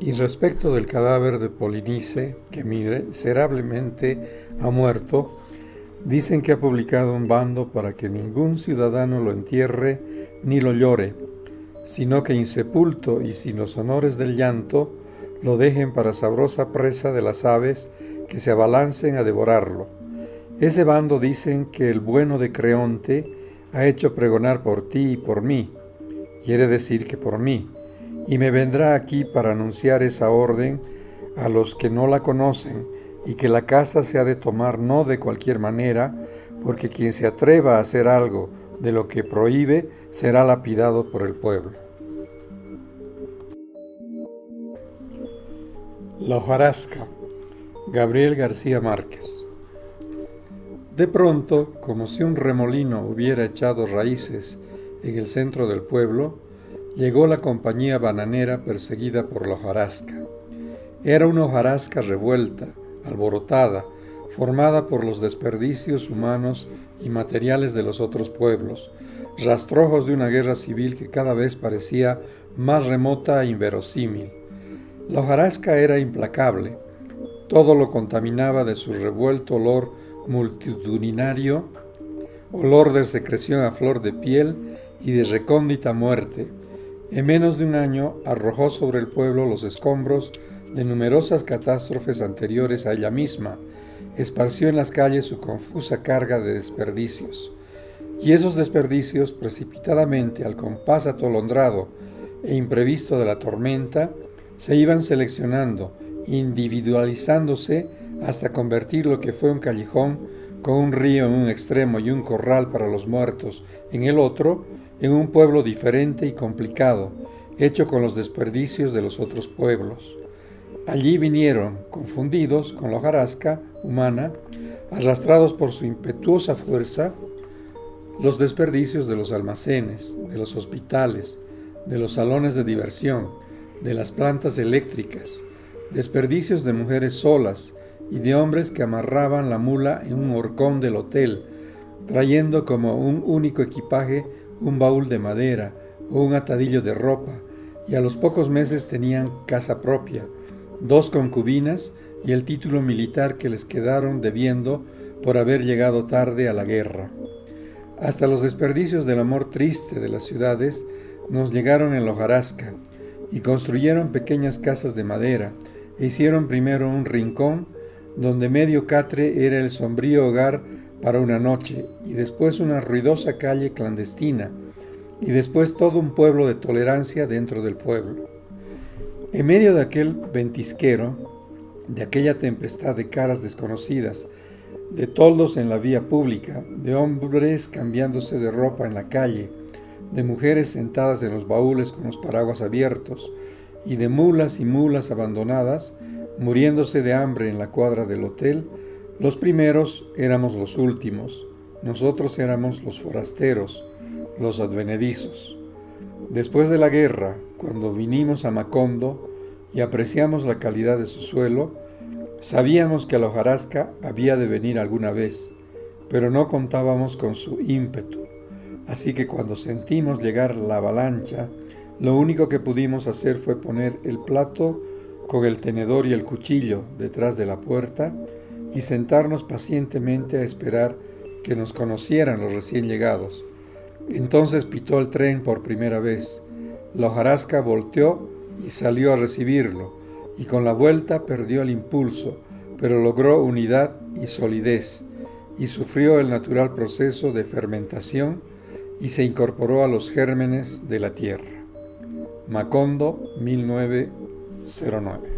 Y respecto del cadáver de Polinice, que miserablemente ha muerto, dicen que ha publicado un bando para que ningún ciudadano lo entierre ni lo llore, sino que insepulto y sin los honores del llanto, lo dejen para sabrosa presa de las aves que se abalancen a devorarlo. Ese bando dicen que el bueno de Creonte ha hecho pregonar por ti y por mí, quiere decir que por mí, y me vendrá aquí para anunciar esa orden a los que no la conocen, y que la casa se ha de tomar no de cualquier manera, porque quien se atreva a hacer algo de lo que prohíbe será lapidado por el pueblo. La hojarasca, Gabriel García Márquez. De pronto, como si un remolino hubiera echado raíces en el centro del pueblo, llegó la compañía bananera perseguida por la hojarasca. Era una hojarasca revuelta, alborotada, formada por los desperdicios humanos y materiales de los otros pueblos, rastrojos de una guerra civil que cada vez parecía más remota e inverosímil. La hojarasca era implacable, todo lo contaminaba de su revuelto olor multitudinario, olor de secreción a flor de piel y de recóndita muerte. En menos de un año arrojó sobre el pueblo los escombros de numerosas catástrofes anteriores a ella misma, esparció en las calles su confusa carga de desperdicios. Y esos desperdicios, precipitadamente al compás atolondrado e imprevisto de la tormenta, se iban seleccionando, individualizándose hasta convertir lo que fue un callejón con un río en un extremo y un corral para los muertos en el otro, en un pueblo diferente y complicado, hecho con los desperdicios de los otros pueblos. Allí vinieron, confundidos con la hojarasca humana, arrastrados por su impetuosa fuerza, los desperdicios de los almacenes, de los hospitales, de los salones de diversión, de las plantas eléctricas, desperdicios de mujeres solas y de hombres que amarraban la mula en un horcón del hotel, trayendo como un único equipaje un baúl de madera o un atadillo de ropa, y a los pocos meses tenían casa propia, dos concubinas y el título militar que les quedaron debiendo por haber llegado tarde a la guerra. Hasta los desperdicios del amor triste de las ciudades nos llegaron en la hojarasca y construyeron pequeñas casas de madera e hicieron primero un rincón donde medio catre era el sombrío hogar para una noche y después una ruidosa calle clandestina y después todo un pueblo de tolerancia dentro del pueblo. En medio de aquel ventisquero, de aquella tempestad de caras desconocidas, de toldos en la vía pública, de hombres cambiándose de ropa en la calle, de mujeres sentadas en los baúles con los paraguas abiertos, y de mulas y mulas abandonadas, muriéndose de hambre en la cuadra del hotel, los primeros éramos los últimos, nosotros éramos los forasteros, los advenedizos. Después de la guerra, cuando vinimos a Macondo y apreciamos la calidad de su suelo, sabíamos que la hojarasca había de venir alguna vez, pero no contábamos con su ímpetu. Así que cuando sentimos llegar la avalancha, lo único que pudimos hacer fue poner el plato con el tenedor y el cuchillo detrás de la puerta y sentarnos pacientemente a esperar que nos conocieran los recién llegados. Entonces pitó el tren por primera vez la hojarasca volteó y salió a recibirlo, y con la vuelta perdió el impulso, pero logró unidad y solidez, y sufrió el natural proceso de fermentación y se incorporó a los gérmenes de la tierra. Macondo, 1909